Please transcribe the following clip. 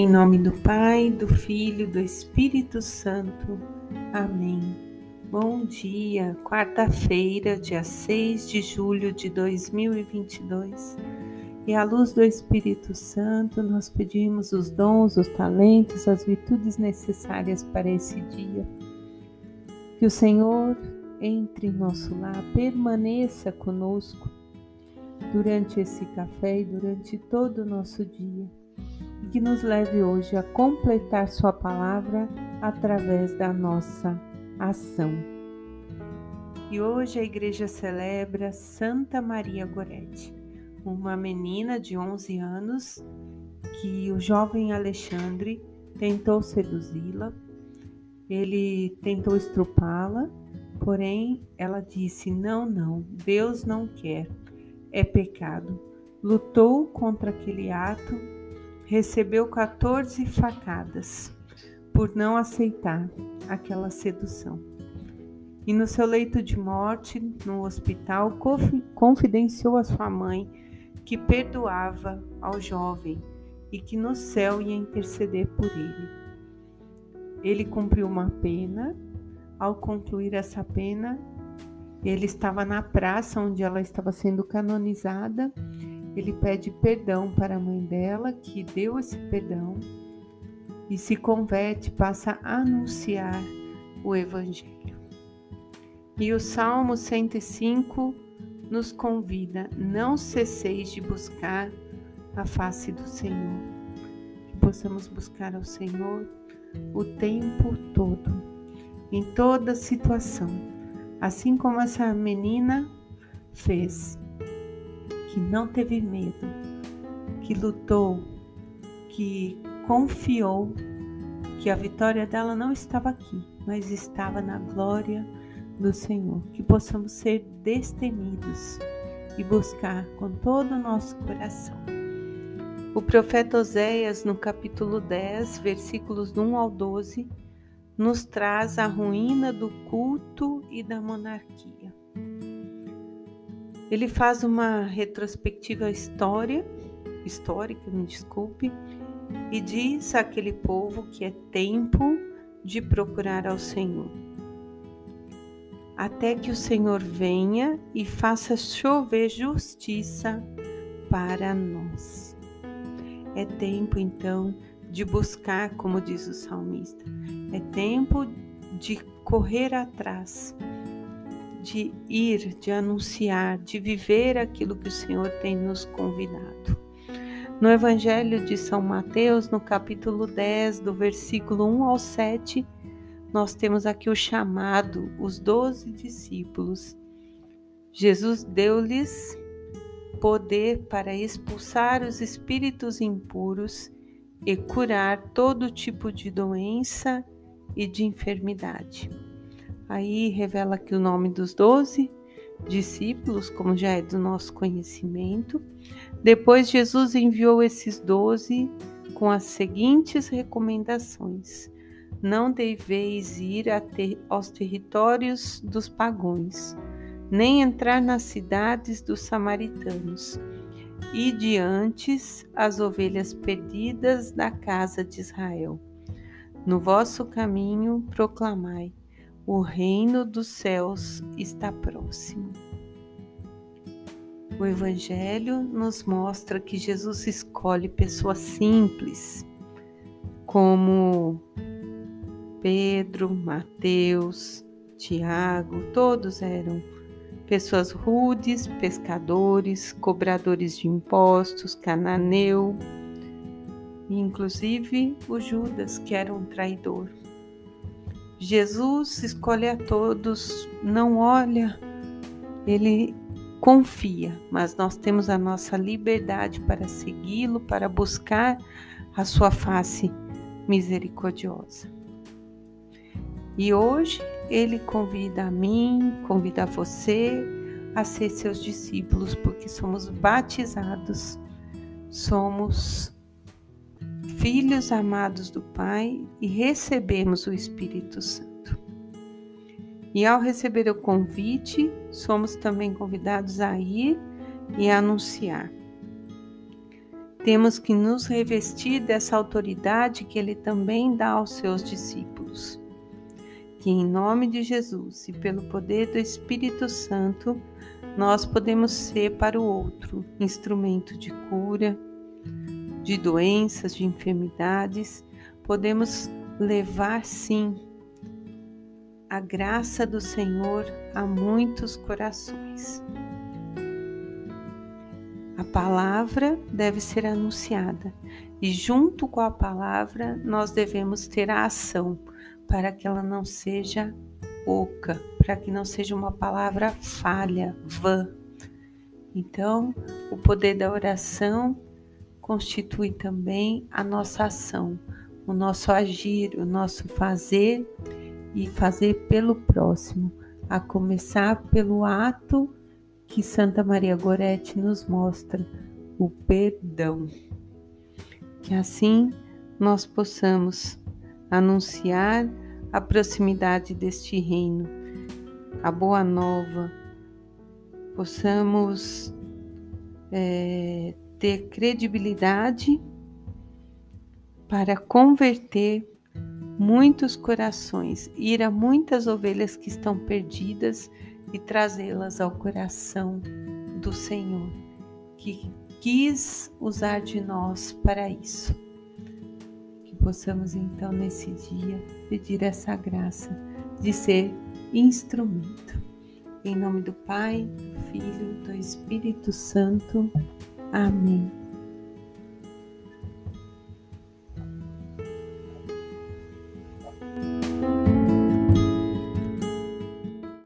Em nome do Pai, do Filho, do Espírito Santo. Amém. Bom dia, quarta-feira, dia 6 de julho de 2022. E à luz do Espírito Santo, nós pedimos os dons, os talentos, as virtudes necessárias para esse dia. Que o Senhor entre em nosso lar, permaneça conosco durante esse café e durante todo o nosso dia que nos leve hoje a completar Sua palavra através da nossa ação. E hoje a igreja celebra Santa Maria Goretti, uma menina de 11 anos que o jovem Alexandre tentou seduzi-la, ele tentou estrupá-la, porém ela disse: Não, não, Deus não quer, é pecado. Lutou contra aquele ato recebeu 14 facadas por não aceitar aquela sedução. E no seu leito de morte, no hospital, confidenciou a sua mãe que perdoava ao jovem e que no céu ia interceder por ele. Ele cumpriu uma pena. Ao concluir essa pena, ele estava na praça onde ela estava sendo canonizada ele pede perdão para a mãe dela, que deu esse perdão, e se converte, passa a anunciar o Evangelho. E o Salmo 105 nos convida: não cesseis de buscar a face do Senhor. Que possamos buscar ao Senhor o tempo todo, em toda situação, assim como essa menina fez que não teve medo, que lutou, que confiou que a vitória dela não estava aqui, mas estava na glória do Senhor. Que possamos ser destemidos e buscar com todo o nosso coração. O profeta Oséias, no capítulo 10, versículos 1 ao 12, nos traz a ruína do culto e da monarquia. Ele faz uma retrospectiva história, histórica, me desculpe, e diz àquele povo que é tempo de procurar ao Senhor. Até que o Senhor venha e faça chover justiça para nós. É tempo então de buscar, como diz o salmista, é tempo de correr atrás de ir, de anunciar, de viver aquilo que o Senhor tem nos convidado. No Evangelho de São Mateus, no capítulo 10, do versículo 1 ao 7, nós temos aqui o chamado, os doze discípulos. Jesus deu-lhes poder para expulsar os espíritos impuros e curar todo tipo de doença e de enfermidade. Aí revela aqui o nome dos doze discípulos, como já é do nosso conhecimento. Depois, Jesus enviou esses doze com as seguintes recomendações: Não deveis ir ter, aos territórios dos pagões, nem entrar nas cidades dos samaritanos, e diante as ovelhas perdidas da casa de Israel. No vosso caminho proclamai o reino dos céus está próximo. O Evangelho nos mostra que Jesus escolhe pessoas simples, como Pedro, Mateus, Tiago, todos eram pessoas rudes, pescadores, cobradores de impostos, cananeu, inclusive o Judas, que era um traidor. Jesus escolhe a todos, não olha, ele confia, mas nós temos a nossa liberdade para segui-lo, para buscar a sua face misericordiosa. E hoje ele convida a mim, convida você a ser seus discípulos, porque somos batizados, somos filhos amados do Pai e recebemos o Espírito Santo. E ao receber o convite, somos também convidados a ir e a anunciar. temos que nos revestir dessa autoridade que ele também dá aos seus discípulos. Que em nome de Jesus e pelo poder do Espírito Santo, nós podemos ser para o outro instrumento de cura, de doenças, de enfermidades, podemos levar sim a graça do Senhor a muitos corações. A palavra deve ser anunciada e, junto com a palavra, nós devemos ter a ação para que ela não seja oca, para que não seja uma palavra falha, vã. Então, o poder da oração constitui também a nossa ação, o nosso agir, o nosso fazer e fazer pelo próximo, a começar pelo ato que Santa Maria Gorete nos mostra o perdão. Que assim nós possamos anunciar a proximidade deste reino, a boa nova, possamos é, ter credibilidade para converter muitos corações, ir a muitas ovelhas que estão perdidas e trazê-las ao coração do Senhor, que quis usar de nós para isso. Que possamos então nesse dia pedir essa graça de ser instrumento. Em nome do Pai, do Filho, do Espírito Santo. Amém.